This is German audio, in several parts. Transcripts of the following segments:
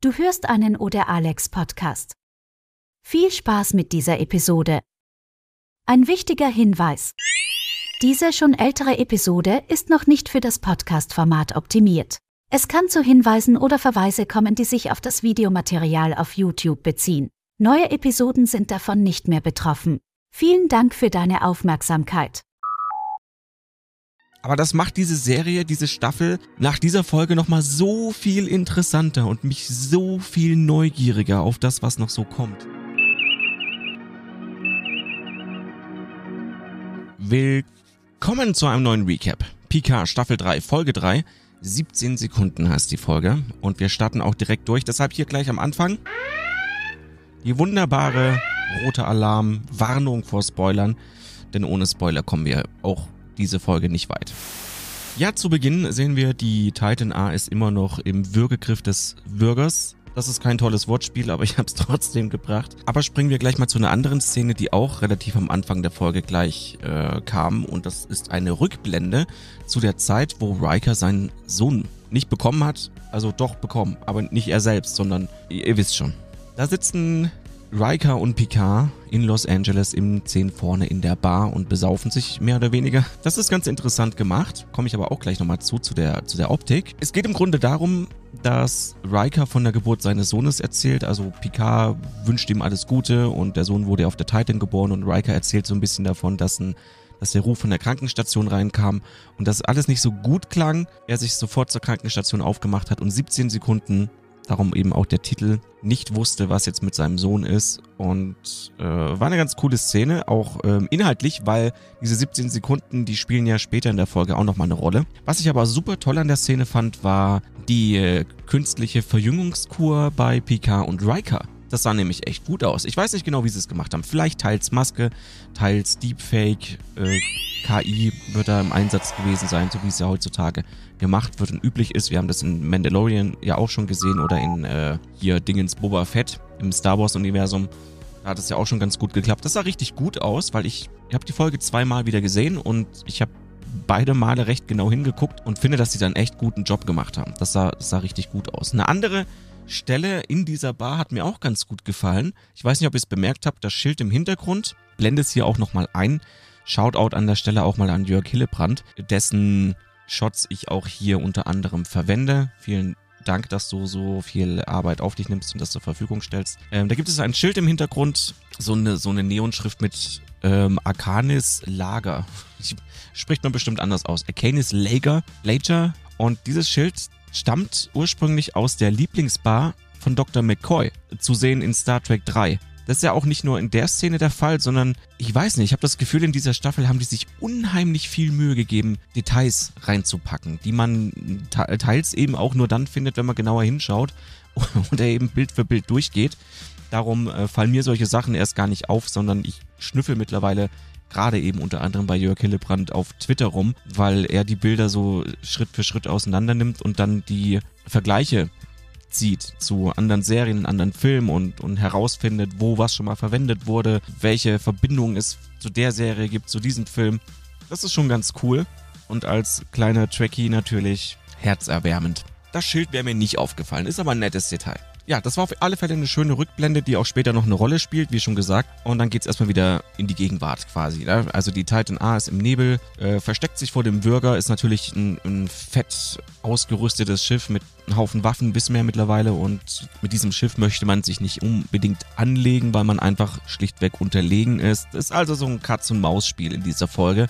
Du hörst einen Oder Alex Podcast. Viel Spaß mit dieser Episode. Ein wichtiger Hinweis. Diese schon ältere Episode ist noch nicht für das Podcast-Format optimiert. Es kann zu Hinweisen oder Verweise kommen, die sich auf das Videomaterial auf YouTube beziehen. Neue Episoden sind davon nicht mehr betroffen. Vielen Dank für deine Aufmerksamkeit. Aber das macht diese Serie, diese Staffel nach dieser Folge nochmal so viel interessanter und mich so viel neugieriger auf das, was noch so kommt. Willkommen zu einem neuen Recap. Pika Staffel 3, Folge 3. 17 Sekunden heißt die Folge. Und wir starten auch direkt durch. Deshalb hier gleich am Anfang die wunderbare rote Alarm, Warnung vor Spoilern. Denn ohne Spoiler kommen wir auch diese Folge nicht weit. Ja, zu Beginn sehen wir, die Titan A ist immer noch im Würgegriff des Würgers. Das ist kein tolles Wortspiel, aber ich habe es trotzdem gebracht. Aber springen wir gleich mal zu einer anderen Szene, die auch relativ am Anfang der Folge gleich äh, kam. Und das ist eine Rückblende zu der Zeit, wo Riker seinen Sohn nicht bekommen hat. Also doch bekommen, aber nicht er selbst, sondern ihr, ihr wisst schon. Da sitzen Riker und Picard in Los Angeles im 10 vorne in der Bar und besaufen sich mehr oder weniger. Das ist ganz interessant gemacht, komme ich aber auch gleich nochmal zu, zu der, zu der Optik. Es geht im Grunde darum, dass Riker von der Geburt seines Sohnes erzählt. Also Picard wünscht ihm alles Gute und der Sohn wurde auf der Titan geboren und Riker erzählt so ein bisschen davon, dass ein dass der Ruf von der Krankenstation reinkam und dass alles nicht so gut klang. Er sich sofort zur Krankenstation aufgemacht hat und 17 Sekunden darum eben auch der Titel, nicht wusste, was jetzt mit seinem Sohn ist. Und äh, war eine ganz coole Szene, auch ähm, inhaltlich, weil diese 17 Sekunden, die spielen ja später in der Folge auch nochmal eine Rolle. Was ich aber super toll an der Szene fand, war die äh, künstliche Verjüngungskur bei Picard und Riker. Das sah nämlich echt gut aus. Ich weiß nicht genau, wie sie es gemacht haben. Vielleicht teils Maske, teils Deepfake, äh, KI wird da im Einsatz gewesen sein, so wie es ja heutzutage gemacht wird und üblich ist. Wir haben das in Mandalorian ja auch schon gesehen oder in äh, hier Dingens Boba Fett im Star Wars Universum. Da hat es ja auch schon ganz gut geklappt. Das sah richtig gut aus, weil ich, ich habe die Folge zweimal wieder gesehen und ich habe beide Male recht genau hingeguckt und finde, dass sie dann echt guten Job gemacht haben. Das sah, das sah richtig gut aus. Eine andere Stelle in dieser Bar hat mir auch ganz gut gefallen. Ich weiß nicht, ob ihr es bemerkt habt, das Schild im Hintergrund, blende es hier auch nochmal ein. Shoutout an der Stelle auch mal an Jörg Hillebrand, dessen Shots ich auch hier unter anderem verwende. Vielen Dank, dass du so viel Arbeit auf dich nimmst und das zur Verfügung stellst. Ähm, da gibt es ein Schild im Hintergrund, so eine, so eine Neonschrift mit ähm, Arcanis Lager. Spricht man bestimmt anders aus. Arcanis Lager, Lager. Und dieses Schild stammt ursprünglich aus der Lieblingsbar von Dr. McCoy, zu sehen in Star Trek 3. Das ist ja auch nicht nur in der Szene der Fall, sondern ich weiß nicht, ich habe das Gefühl, in dieser Staffel haben die sich unheimlich viel Mühe gegeben, Details reinzupacken, die man teils eben auch nur dann findet, wenn man genauer hinschaut oder eben Bild für Bild durchgeht. Darum äh, fallen mir solche Sachen erst gar nicht auf, sondern ich schnüffel mittlerweile gerade eben unter anderem bei Jörg Hillebrand auf Twitter rum, weil er die Bilder so Schritt für Schritt auseinander nimmt und dann die Vergleiche zieht zu anderen Serien, anderen Filmen und, und herausfindet, wo was schon mal verwendet wurde, welche Verbindungen es zu der Serie gibt, zu diesem Film. Das ist schon ganz cool und als kleiner Trekkie natürlich herzerwärmend. Das Schild wäre mir nicht aufgefallen, ist aber ein nettes Detail ja, das war auf alle Fälle eine schöne Rückblende, die auch später noch eine Rolle spielt, wie schon gesagt. Und dann geht's erstmal wieder in die Gegenwart quasi. Ne? Also die Titan A ist im Nebel, äh, versteckt sich vor dem Bürger, ist natürlich ein, ein fett ausgerüstetes Schiff mit einem Haufen Waffen bis mehr mittlerweile und mit diesem Schiff möchte man sich nicht unbedingt anlegen, weil man einfach schlichtweg unterlegen ist. Das ist also so ein Katz-und-Maus-Spiel in dieser Folge.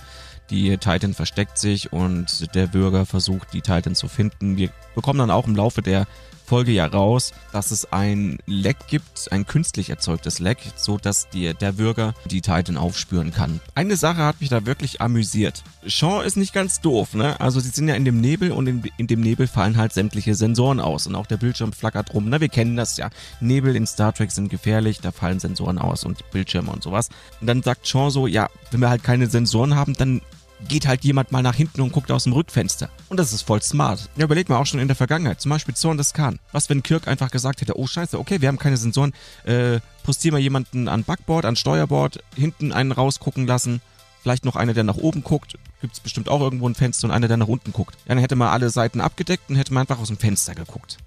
Die Titan versteckt sich und der Bürger versucht, die Titan zu finden. Wir bekommen dann auch im Laufe der Folge ja raus, dass es ein Leck gibt, ein künstlich erzeugtes Leck, so dass der Bürger die Titan aufspüren kann. Eine Sache hat mich da wirklich amüsiert. Shaw ist nicht ganz doof, ne? Also sie sind ja in dem Nebel und in, in dem Nebel fallen halt sämtliche Sensoren aus und auch der Bildschirm flackert rum. Ne? Wir kennen das ja. Nebel in Star Trek sind gefährlich, da fallen Sensoren aus und Bildschirme und sowas. Und dann sagt Shaw so, ja, wenn wir halt keine Sensoren haben, dann geht halt jemand mal nach hinten und guckt aus dem Rückfenster. Und das ist voll smart. Ja, überleg mal auch schon in der Vergangenheit. Zum Beispiel Zorn des Khan. Was, wenn Kirk einfach gesagt hätte, oh scheiße, okay, wir haben keine Sensoren, äh, postieren wir jemanden an Backboard, an Steuerbord, hinten einen rausgucken lassen, vielleicht noch einer, der nach oben guckt, gibt es bestimmt auch irgendwo ein Fenster und einer, der nach unten guckt. Dann hätte man alle Seiten abgedeckt und hätte man einfach aus dem Fenster geguckt.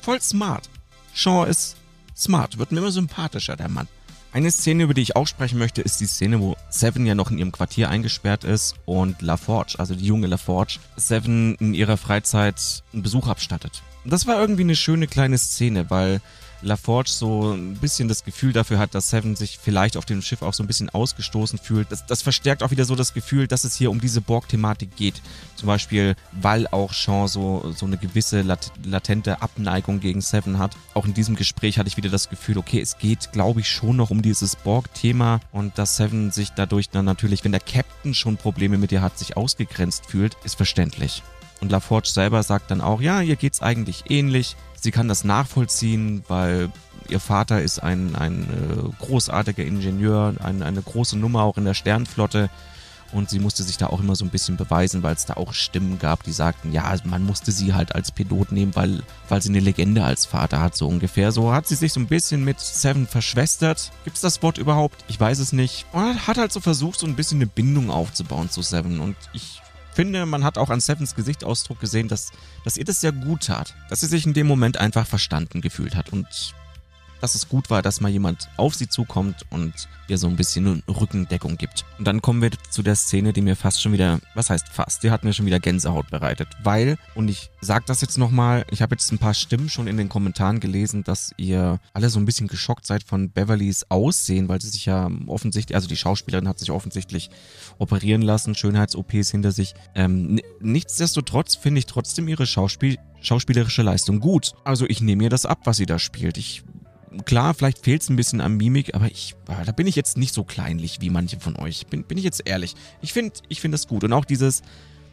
Voll smart. Shaw ist smart, wird mir immer sympathischer, der Mann. Eine Szene, über die ich auch sprechen möchte, ist die Szene, wo Seven ja noch in ihrem Quartier eingesperrt ist und LaForge, also die junge LaForge, Seven in ihrer Freizeit einen Besuch abstattet. Das war irgendwie eine schöne kleine Szene, weil LaForge so ein bisschen das Gefühl dafür hat, dass Seven sich vielleicht auf dem Schiff auch so ein bisschen ausgestoßen fühlt. Das, das verstärkt auch wieder so das Gefühl, dass es hier um diese Borg-Thematik geht. Zum Beispiel, weil auch Sean so, so eine gewisse lat latente Abneigung gegen Seven hat. Auch in diesem Gespräch hatte ich wieder das Gefühl, okay, es geht, glaube ich, schon noch um dieses Borg-Thema und dass Seven sich dadurch dann natürlich, wenn der Captain schon Probleme mit ihr hat, sich ausgegrenzt fühlt, ist verständlich. Und LaForge selber sagt dann auch, ja, ihr geht's eigentlich ähnlich. Sie kann das nachvollziehen, weil ihr Vater ist ein, ein äh, großartiger Ingenieur, ein, eine große Nummer auch in der Sternflotte. Und sie musste sich da auch immer so ein bisschen beweisen, weil es da auch Stimmen gab, die sagten, ja, man musste sie halt als Pilot nehmen, weil, weil sie eine Legende als Vater hat, so ungefähr. So hat sie sich so ein bisschen mit Seven verschwestert. Gibt es das Wort überhaupt? Ich weiß es nicht. Und hat halt so versucht, so ein bisschen eine Bindung aufzubauen zu Seven. Und ich finde, man hat auch an Sevens Gesichtsausdruck gesehen, dass, dass ihr das sehr gut tat. Dass sie sich in dem Moment einfach verstanden gefühlt hat und dass es gut war, dass mal jemand auf sie zukommt und ihr so ein bisschen Rückendeckung gibt. Und dann kommen wir zu der Szene, die mir fast schon wieder, was heißt fast, die hat mir schon wieder Gänsehaut bereitet. Weil, und ich sag das jetzt nochmal, ich habe jetzt ein paar Stimmen schon in den Kommentaren gelesen, dass ihr alle so ein bisschen geschockt seid von Beverlys Aussehen, weil sie sich ja offensichtlich, also die Schauspielerin hat sich offensichtlich operieren lassen, Schönheits-OPs hinter sich. Ähm, nichtsdestotrotz finde ich trotzdem ihre Schauspiel schauspielerische Leistung gut. Also ich nehme ihr das ab, was sie da spielt. Ich klar, vielleicht fehlt es ein bisschen an Mimik, aber ich, ah, da bin ich jetzt nicht so kleinlich wie manche von euch. Bin, bin ich jetzt ehrlich. Ich finde ich find das gut. Und auch dieses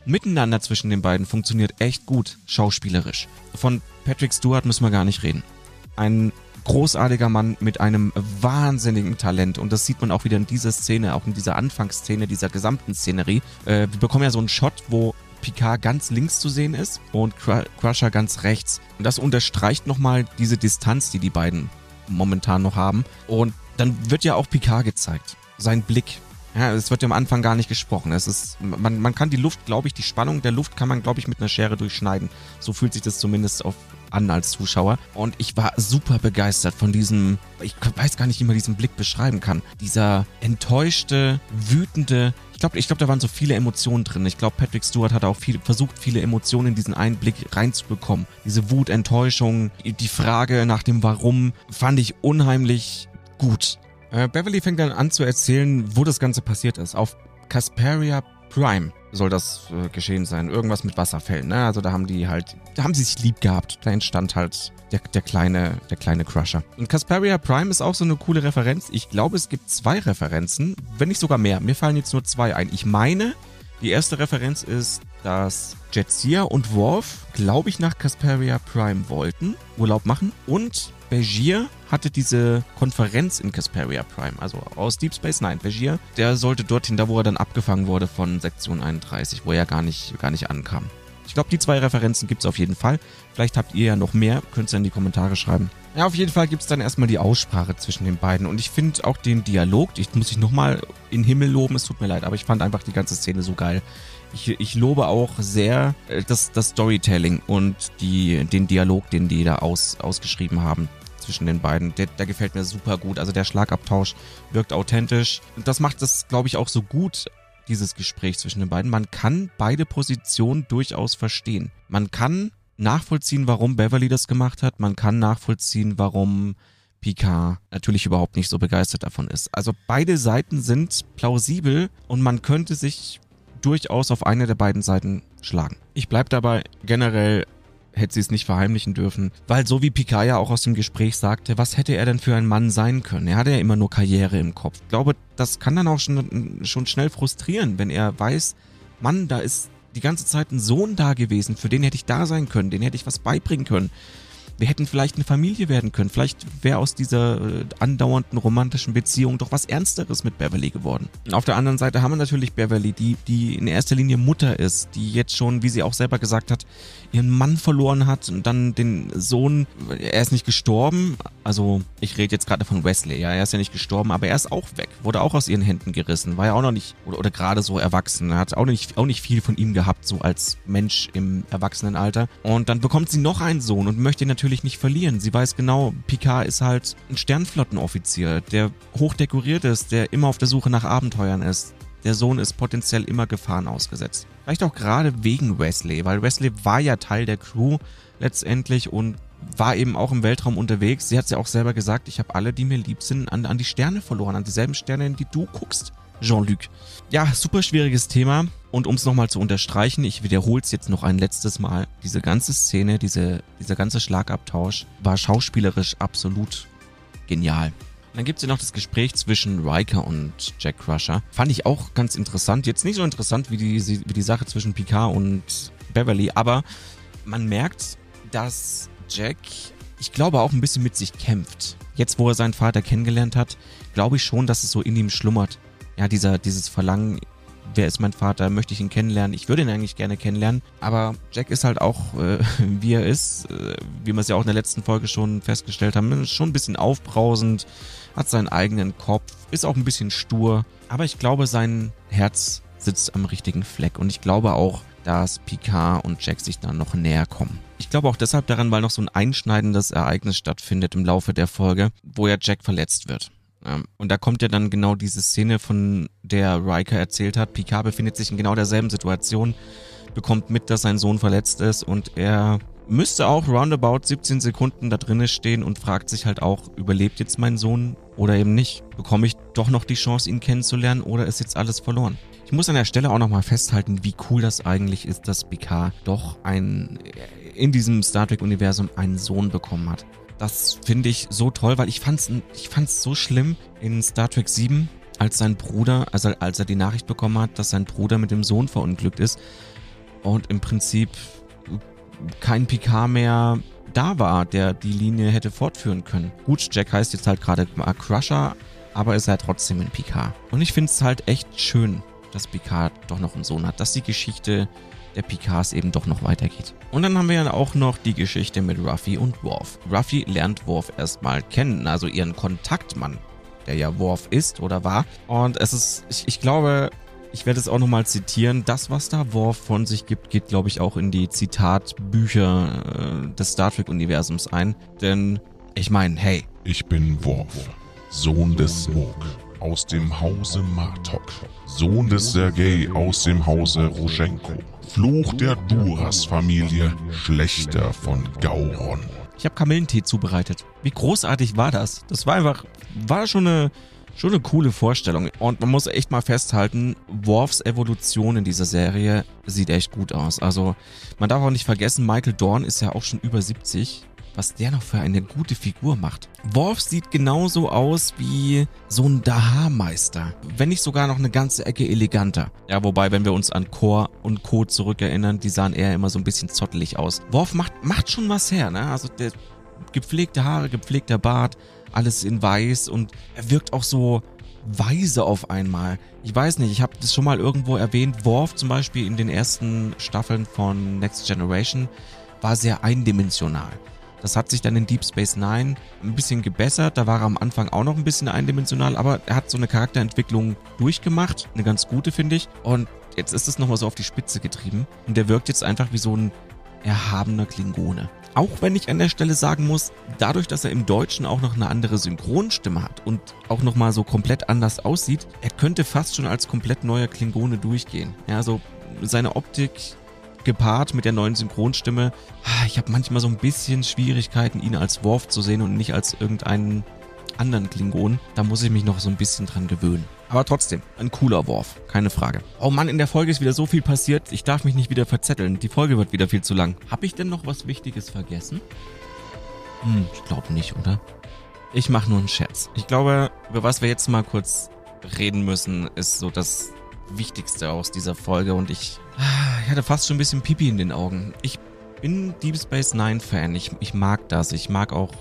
Miteinander zwischen den beiden funktioniert echt gut, schauspielerisch. Von Patrick Stewart müssen wir gar nicht reden. Ein großartiger Mann mit einem wahnsinnigen Talent. Und das sieht man auch wieder in dieser Szene, auch in dieser Anfangsszene, dieser gesamten Szenerie. Äh, wir bekommen ja so einen Shot, wo Picard ganz links zu sehen ist und Crusher ganz rechts. Und das unterstreicht nochmal diese Distanz, die die beiden momentan noch haben. Und dann wird ja auch Picard gezeigt. Sein Blick. Ja, es wird ja am Anfang gar nicht gesprochen. Es ist, man, man kann die Luft, glaube ich, die Spannung der Luft kann man, glaube ich, mit einer Schere durchschneiden. So fühlt sich das zumindest auf, an als Zuschauer. Und ich war super begeistert von diesem, ich weiß gar nicht, wie man diesen Blick beschreiben kann. Dieser enttäuschte, wütende, ich glaube, ich glaub, da waren so viele Emotionen drin. Ich glaube, Patrick Stewart hat auch viel, versucht, viele Emotionen in diesen Einblick reinzubekommen. Diese Wut, Enttäuschung, die Frage nach dem Warum fand ich unheimlich gut. Äh, Beverly fängt dann an zu erzählen, wo das Ganze passiert ist. Auf Casperia Prime soll das äh, geschehen sein. Irgendwas mit Wasserfällen, ne? Also da haben die halt, da haben sie sich lieb gehabt. Da entstand halt der, der kleine, der kleine Crusher. Und Casperia Prime ist auch so eine coole Referenz. Ich glaube, es gibt zwei Referenzen, wenn nicht sogar mehr. Mir fallen jetzt nur zwei ein. Ich meine, die erste Referenz ist, dass Jetsia und Worf, glaube ich, nach Casperia Prime wollten, Urlaub machen. Und Begier hatte diese Konferenz in Casperia Prime, also aus Deep Space Nine. Begier, der sollte dorthin, da wo er dann abgefangen wurde von Sektion 31, wo er gar nicht, gar nicht ankam. Ich glaube, die zwei Referenzen gibt es auf jeden Fall. Vielleicht habt ihr ja noch mehr, könnt ihr in die Kommentare schreiben. Ja, auf jeden Fall gibt es dann erstmal die Aussprache zwischen den beiden. Und ich finde auch den Dialog, ich muss ich nochmal in Himmel loben, es tut mir leid, aber ich fand einfach die ganze Szene so geil. Ich, ich lobe auch sehr äh, das, das Storytelling und die, den Dialog, den die da aus, ausgeschrieben haben zwischen den beiden. Der, der gefällt mir super gut. Also der Schlagabtausch wirkt authentisch. Und das macht das, glaube ich, auch so gut, dieses Gespräch zwischen den beiden. Man kann beide Positionen durchaus verstehen. Man kann nachvollziehen, warum Beverly das gemacht hat. Man kann nachvollziehen, warum Picard natürlich überhaupt nicht so begeistert davon ist. Also beide Seiten sind plausibel und man könnte sich durchaus auf eine der beiden Seiten schlagen. Ich bleibe dabei generell hätte sie es nicht verheimlichen dürfen. Weil so wie Picard ja auch aus dem Gespräch sagte, was hätte er denn für ein Mann sein können? Er hatte ja immer nur Karriere im Kopf. Ich glaube, das kann dann auch schon, schon schnell frustrieren, wenn er weiß, Mann, da ist die ganze Zeit ein Sohn da gewesen, für den hätte ich da sein können, den hätte ich was beibringen können wir hätten vielleicht eine Familie werden können. Vielleicht wäre aus dieser äh, andauernden romantischen Beziehung doch was Ernsteres mit Beverly geworden. Auf der anderen Seite haben wir natürlich Beverly, die, die in erster Linie Mutter ist, die jetzt schon, wie sie auch selber gesagt hat, ihren Mann verloren hat und dann den Sohn, er ist nicht gestorben, also ich rede jetzt gerade von Wesley, ja, er ist ja nicht gestorben, aber er ist auch weg, wurde auch aus ihren Händen gerissen, war ja auch noch nicht, oder, oder gerade so erwachsen, hat auch nicht, auch nicht viel von ihm gehabt, so als Mensch im Erwachsenenalter. Und dann bekommt sie noch einen Sohn und möchte natürlich natürlich nicht verlieren. Sie weiß genau, Picard ist halt ein Sternflottenoffizier, der hochdekoriert ist, der immer auf der Suche nach Abenteuern ist. Der Sohn ist potenziell immer Gefahren ausgesetzt. Vielleicht auch gerade wegen Wesley, weil Wesley war ja Teil der Crew letztendlich und war eben auch im Weltraum unterwegs. Sie hat ja auch selber gesagt, ich habe alle, die mir lieb sind, an, an die Sterne verloren, an dieselben Sterne, in die du guckst, Jean-Luc. Ja, super schwieriges Thema. Und um es nochmal zu unterstreichen, ich wiederhole es jetzt noch ein letztes Mal. Diese ganze Szene, diese, dieser ganze Schlagabtausch war schauspielerisch absolut genial. Dann gibt es ja noch das Gespräch zwischen Riker und Jack Crusher. Fand ich auch ganz interessant. Jetzt nicht so interessant wie die, wie die Sache zwischen Picard und Beverly, aber man merkt, dass Jack, ich glaube, auch ein bisschen mit sich kämpft. Jetzt, wo er seinen Vater kennengelernt hat, glaube ich schon, dass es so in ihm schlummert. Ja, dieser, dieses Verlangen, wer ist mein Vater, möchte ich ihn kennenlernen. Ich würde ihn eigentlich gerne kennenlernen, aber Jack ist halt auch, äh, wie er ist, äh, wie wir es ja auch in der letzten Folge schon festgestellt haben, schon ein bisschen aufbrausend, hat seinen eigenen Kopf, ist auch ein bisschen stur, aber ich glaube, sein Herz sitzt am richtigen Fleck und ich glaube auch, dass Picard und Jack sich dann noch näher kommen. Ich glaube auch deshalb daran, weil noch so ein einschneidendes Ereignis stattfindet im Laufe der Folge, wo ja Jack verletzt wird. Und da kommt ja dann genau diese Szene, von der Riker erzählt hat. Picard befindet sich in genau derselben Situation, bekommt mit, dass sein Sohn verletzt ist und er müsste auch roundabout 17 Sekunden da drinnen stehen und fragt sich halt auch, überlebt jetzt mein Sohn oder eben nicht? Bekomme ich doch noch die Chance, ihn kennenzulernen oder ist jetzt alles verloren? Ich muss an der Stelle auch nochmal festhalten, wie cool das eigentlich ist, dass Picard doch ein, in diesem Star Trek-Universum einen Sohn bekommen hat. Das finde ich so toll, weil ich fand's, ich fand's so schlimm in Star Trek 7, als sein Bruder, also als er die Nachricht bekommen hat, dass sein Bruder mit dem Sohn verunglückt ist und im Prinzip kein Picard mehr da war, der die Linie hätte fortführen können. Gut, Jack heißt jetzt halt gerade Crusher, aber ist halt trotzdem ein Picard. Und ich finde es halt echt schön, dass Picard doch noch einen Sohn hat, dass die Geschichte der Picards eben doch noch weitergeht. Und dann haben wir ja auch noch die Geschichte mit Ruffy und Worf. Ruffy lernt Worf erstmal kennen, also ihren Kontaktmann, der ja Worf ist oder war. Und es ist, ich, ich glaube, ich werde es auch nochmal zitieren. Das, was da Worf von sich gibt, geht, glaube ich, auch in die Zitatbücher äh, des Star Trek-Universums ein. Denn ich meine, hey. Ich bin Worf, Sohn des Smog aus dem Hause Martok, Sohn des Sergei aus dem Hause Roschenko, Fluch der Duras-Familie, Schlechter von Gauron. Ich habe Kamillentee zubereitet. Wie großartig war das? Das war einfach, war schon eine, schon eine coole Vorstellung. Und man muss echt mal festhalten, Worfs Evolution in dieser Serie sieht echt gut aus. Also man darf auch nicht vergessen, Michael Dorn ist ja auch schon über 70 was der noch für eine gute Figur macht. Worf sieht genauso aus wie so ein Daha-Meister. Wenn nicht sogar noch eine ganze Ecke eleganter. Ja, wobei, wenn wir uns an Core und Co. zurückerinnern, die sahen eher immer so ein bisschen zottelig aus. Worf macht, macht schon was her, ne? Also der gepflegte Haare, gepflegter Bart, alles in weiß und er wirkt auch so weise auf einmal. Ich weiß nicht, ich habe das schon mal irgendwo erwähnt. Worf zum Beispiel in den ersten Staffeln von Next Generation war sehr eindimensional. Das hat sich dann in Deep Space Nine ein bisschen gebessert. Da war er am Anfang auch noch ein bisschen eindimensional, aber er hat so eine Charakterentwicklung durchgemacht. Eine ganz gute, finde ich. Und jetzt ist es nochmal so auf die Spitze getrieben. Und der wirkt jetzt einfach wie so ein erhabener Klingone. Auch wenn ich an der Stelle sagen muss, dadurch, dass er im Deutschen auch noch eine andere Synchronstimme hat und auch nochmal so komplett anders aussieht, er könnte fast schon als komplett neuer Klingone durchgehen. Ja, also seine Optik gepaart mit der neuen Synchronstimme. Ah, ich habe manchmal so ein bisschen Schwierigkeiten, ihn als Worf zu sehen und nicht als irgendeinen anderen Klingon. Da muss ich mich noch so ein bisschen dran gewöhnen. Aber trotzdem, ein cooler Worf, keine Frage. Oh Mann, in der Folge ist wieder so viel passiert. Ich darf mich nicht wieder verzetteln. Die Folge wird wieder viel zu lang. Hab ich denn noch was Wichtiges vergessen? Hm, ich glaube nicht, oder? Ich mache nur einen Scherz. Ich glaube, über was wir jetzt mal kurz reden müssen, ist so das Wichtigste aus dieser Folge und ich, ich hatte fast schon ein bisschen Pipi in den Augen. Ich bin Deep Space Nine Fan. Ich, ich mag das. Ich mag auch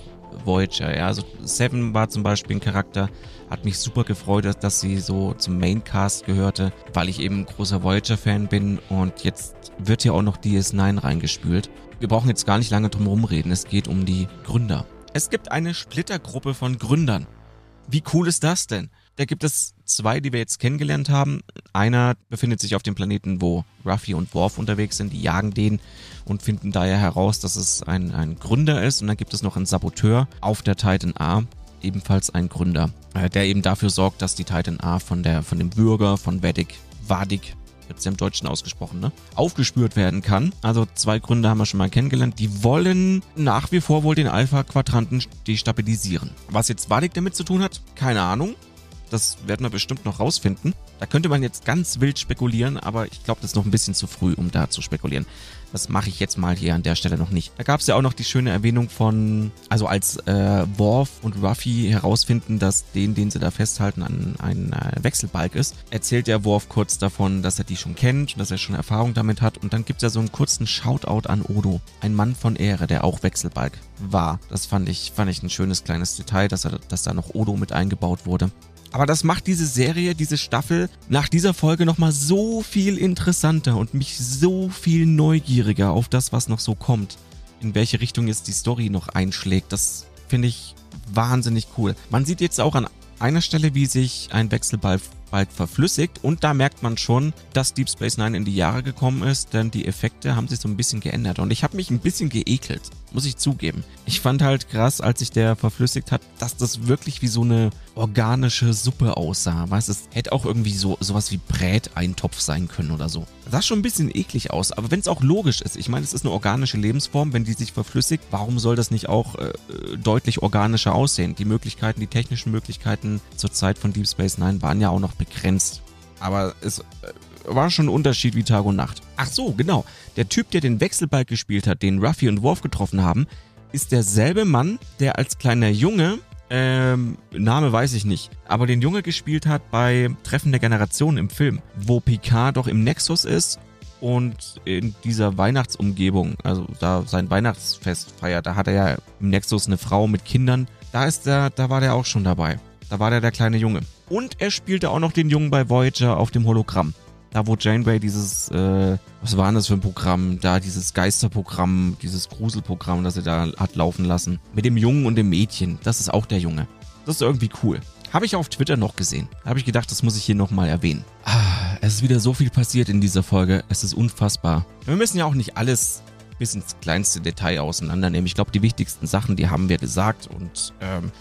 Voyager. Ja, also Seven war zum Beispiel ein Charakter, hat mich super gefreut, dass, sie so zum Maincast gehörte, weil ich eben großer Voyager-Fan bin und jetzt wird ja auch noch DS9 reingespült. Wir brauchen jetzt gar nicht lange drum rumreden. Es geht um die Gründer. Es gibt eine Splittergruppe von Gründern. Wie cool ist das denn? Da gibt es zwei, die wir jetzt kennengelernt haben. Einer befindet sich auf dem Planeten, wo Ruffy und Worf unterwegs sind. Die jagen den und finden daher heraus, dass es ein, ein Gründer ist. Und dann gibt es noch einen Saboteur auf der Titan A, ebenfalls ein Gründer, äh, der eben dafür sorgt, dass die Titan A von, der, von dem Bürger von Vedic, Vadik, jetzt im Deutschen ausgesprochen, ne? Aufgespürt werden kann. Also zwei Gründe haben wir schon mal kennengelernt. Die wollen nach wie vor wohl den Alpha-Quadranten destabilisieren. Was jetzt Vadik damit zu tun hat, keine Ahnung. Das werden wir bestimmt noch rausfinden. Da könnte man jetzt ganz wild spekulieren, aber ich glaube, das ist noch ein bisschen zu früh, um da zu spekulieren. Das mache ich jetzt mal hier an der Stelle noch nicht. Da gab es ja auch noch die schöne Erwähnung von, also als äh, Worf und Ruffy herausfinden, dass den, den sie da festhalten, an ein äh, Wechselbalg ist, erzählt der Worf kurz davon, dass er die schon kennt und dass er schon Erfahrung damit hat. Und dann gibt es ja so einen kurzen Shoutout an Odo, ein Mann von Ehre, der auch Wechselbalg war. Das fand ich, fand ich ein schönes kleines Detail, dass, er, dass da noch Odo mit eingebaut wurde. Aber das macht diese Serie, diese Staffel nach dieser Folge nochmal so viel interessanter und mich so viel neugieriger auf das, was noch so kommt. In welche Richtung jetzt die Story noch einschlägt. Das finde ich wahnsinnig cool. Man sieht jetzt auch an einer Stelle, wie sich ein Wechselball bald verflüssigt und da merkt man schon, dass Deep Space Nine in die Jahre gekommen ist, denn die Effekte haben sich so ein bisschen geändert und ich habe mich ein bisschen geekelt, muss ich zugeben. Ich fand halt krass, als sich der verflüssigt hat, dass das wirklich wie so eine organische Suppe aussah. Weißt, es hätte auch irgendwie so sowas wie Bräteintopf sein können oder so. Das sah schon ein bisschen eklig aus, aber wenn es auch logisch ist, ich meine, es ist eine organische Lebensform, wenn die sich verflüssigt, warum soll das nicht auch äh, deutlich organischer aussehen? Die Möglichkeiten, die technischen Möglichkeiten zur Zeit von Deep Space Nine waren ja auch noch begrenzt. Aber es äh, war schon ein Unterschied wie Tag und Nacht. Ach so, genau. Der Typ, der den Wechselbalg gespielt hat, den Ruffy und Worf getroffen haben, ist derselbe Mann, der als kleiner Junge ähm, Name weiß ich nicht. Aber den Junge gespielt hat bei Treffen der Generation im Film, wo Picard doch im Nexus ist und in dieser Weihnachtsumgebung, also da sein Weihnachtsfest feiert, da hat er ja im Nexus eine Frau mit Kindern. Da ist er, da war der auch schon dabei. Da war der der kleine Junge. Und er spielte auch noch den Jungen bei Voyager auf dem Hologramm. Da wo Janeway dieses, äh, was war denn das für ein Programm? Da dieses Geisterprogramm, dieses Gruselprogramm, das er da hat laufen lassen. Mit dem Jungen und dem Mädchen. Das ist auch der Junge. Das ist irgendwie cool. Habe ich auf Twitter noch gesehen. Habe ich gedacht, das muss ich hier nochmal erwähnen. Ah, es ist wieder so viel passiert in dieser Folge. Es ist unfassbar. Wir müssen ja auch nicht alles bis ins kleinste Detail auseinandernehmen. Ich glaube, die wichtigsten Sachen, die haben wir gesagt. Und ähm,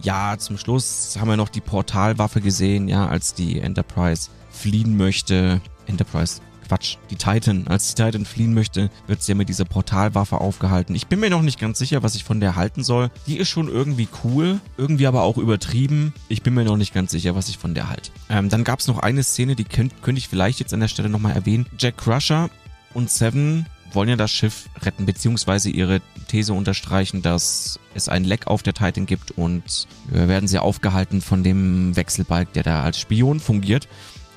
ja, zum Schluss haben wir noch die Portalwaffe gesehen, ja, als die Enterprise fliehen möchte. Enterprise, Quatsch, die Titan. Als die Titan fliehen möchte, wird sie ja mit dieser Portalwaffe aufgehalten. Ich bin mir noch nicht ganz sicher, was ich von der halten soll. Die ist schon irgendwie cool, irgendwie aber auch übertrieben. Ich bin mir noch nicht ganz sicher, was ich von der halte. Ähm, dann gab es noch eine Szene, die könnt, könnte ich vielleicht jetzt an der Stelle nochmal erwähnen. Jack Crusher und Seven wollen ja das Schiff retten, beziehungsweise ihre These unterstreichen, dass es einen Leck auf der Titan gibt und werden sie aufgehalten von dem Wechselbalg, der da als Spion fungiert.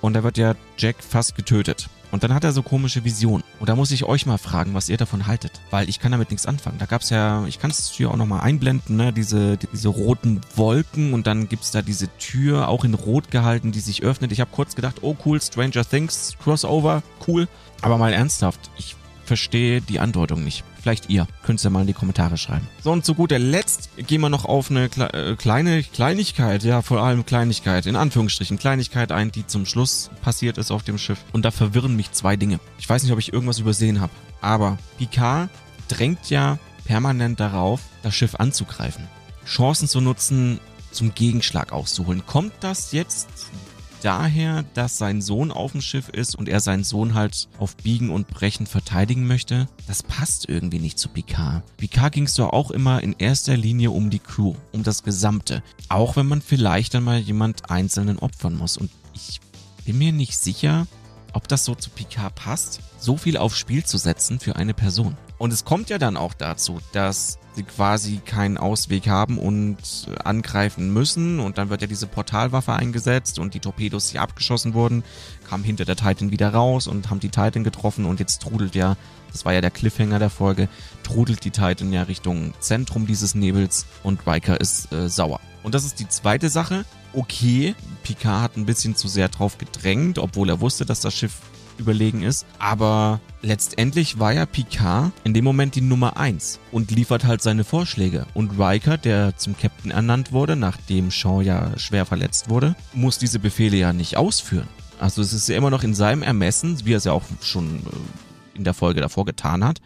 Und da wird ja Jack fast getötet. Und dann hat er so komische Visionen. Und da muss ich euch mal fragen, was ihr davon haltet. Weil ich kann damit nichts anfangen. Da gab's ja, ich kann es hier auch nochmal einblenden, ne, diese, diese roten Wolken und dann gibt's da diese Tür, auch in Rot gehalten, die sich öffnet. Ich habe kurz gedacht, oh cool, Stranger Things, Crossover, cool. Aber mal ernsthaft, ich verstehe die Andeutung nicht. Vielleicht ihr. Könnt ihr mal in die Kommentare schreiben. So, und zu guter Letzt gehen wir noch auf eine Kle äh, kleine Kleinigkeit, ja, vor allem Kleinigkeit, in Anführungsstrichen, Kleinigkeit ein, die zum Schluss passiert ist auf dem Schiff. Und da verwirren mich zwei Dinge. Ich weiß nicht, ob ich irgendwas übersehen habe, aber Picard drängt ja permanent darauf, das Schiff anzugreifen. Chancen zu nutzen, zum Gegenschlag auszuholen. Kommt das jetzt daher, dass sein Sohn auf dem Schiff ist und er seinen Sohn halt auf Biegen und Brechen verteidigen möchte. Das passt irgendwie nicht zu Picard. Picard ging es doch auch immer in erster Linie um die Crew, um das Gesamte. Auch wenn man vielleicht dann mal jemand Einzelnen opfern muss. Und ich bin mir nicht sicher, ob das so zu Picard passt, so viel aufs Spiel zu setzen für eine Person. Und es kommt ja dann auch dazu, dass quasi keinen Ausweg haben und angreifen müssen. Und dann wird ja diese Portalwaffe eingesetzt und die Torpedos, die abgeschossen wurden, kamen hinter der Titan wieder raus und haben die Titan getroffen. Und jetzt trudelt ja, das war ja der Cliffhanger der Folge, trudelt die Titan ja Richtung Zentrum dieses Nebels und Riker ist äh, sauer. Und das ist die zweite Sache. Okay, Picard hat ein bisschen zu sehr drauf gedrängt, obwohl er wusste, dass das Schiff überlegen ist. Aber letztendlich war ja Picard in dem Moment die Nummer eins und liefert halt seine Vorschläge. Und Riker, der zum Captain ernannt wurde, nachdem Shaw ja schwer verletzt wurde, muss diese Befehle ja nicht ausführen. Also es ist ja immer noch in seinem Ermessen, wie er es ja auch schon äh, in der Folge davor getan hat.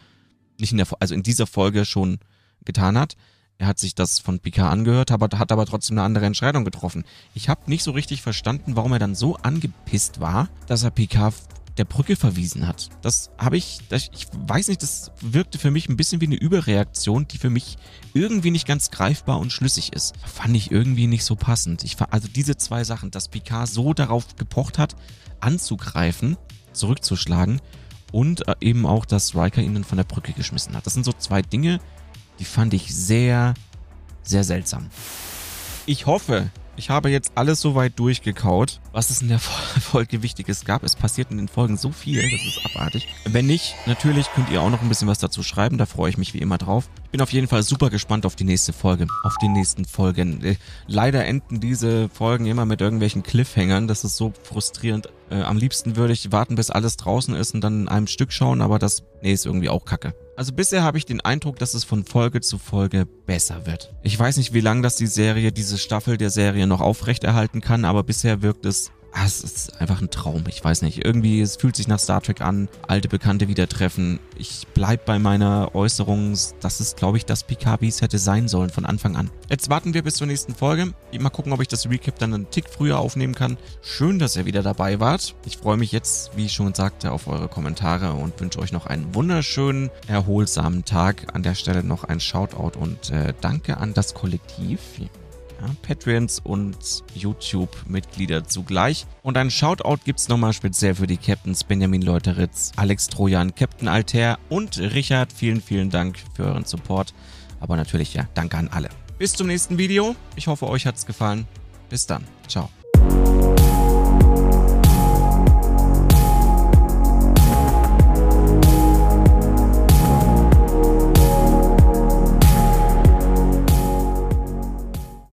Nicht in der, also in dieser Folge schon getan hat. Er hat sich das von Picard angehört, aber hat aber trotzdem eine andere Entscheidung getroffen. Ich habe nicht so richtig verstanden, warum er dann so angepisst war, dass er Picard der Brücke verwiesen hat. Das habe ich, das, ich weiß nicht, das wirkte für mich ein bisschen wie eine Überreaktion, die für mich irgendwie nicht ganz greifbar und schlüssig ist. Fand ich irgendwie nicht so passend. Ich, also diese zwei Sachen, dass Picard so darauf gepocht hat, anzugreifen, zurückzuschlagen und äh, eben auch, dass Riker ihn dann von der Brücke geschmissen hat. Das sind so zwei Dinge, die fand ich sehr, sehr seltsam. Ich hoffe, ich habe jetzt alles soweit durchgekaut, was es in der Folge Wichtiges gab. Es passiert in den Folgen so viel, das ist abartig. Wenn nicht, natürlich könnt ihr auch noch ein bisschen was dazu schreiben, da freue ich mich wie immer drauf. Ich bin auf jeden Fall super gespannt auf die nächste Folge, auf die nächsten Folgen. Äh, leider enden diese Folgen immer mit irgendwelchen Cliffhängern, das ist so frustrierend. Äh, am liebsten würde ich warten, bis alles draußen ist und dann in einem Stück schauen, aber das, nee, ist irgendwie auch kacke. Also bisher habe ich den Eindruck, dass es von Folge zu Folge besser wird. Ich weiß nicht, wie lange das die Serie, diese Staffel der Serie noch aufrechterhalten kann, aber bisher wirkt es Ah, es ist einfach ein Traum. Ich weiß nicht. Irgendwie, es fühlt sich nach Star Trek an. Alte Bekannte wieder treffen. Ich bleib bei meiner Äußerung. Das ist, glaube ich, das Picard, wie es hätte sein sollen von Anfang an. Jetzt warten wir bis zur nächsten Folge. Mal gucken, ob ich das Recap dann einen Tick früher aufnehmen kann. Schön, dass ihr wieder dabei wart. Ich freue mich jetzt, wie ich schon sagte, auf eure Kommentare und wünsche euch noch einen wunderschönen, erholsamen Tag. An der Stelle noch ein Shoutout und äh, danke an das Kollektiv. Ja, Patreons und YouTube-Mitglieder zugleich. Und einen Shoutout gibt's nochmal speziell für die Captains Benjamin Leuteritz, Alex Trojan, Captain Alter und Richard. Vielen, vielen Dank für euren Support. Aber natürlich ja, danke an alle. Bis zum nächsten Video. Ich hoffe, euch hat's gefallen. Bis dann. Ciao.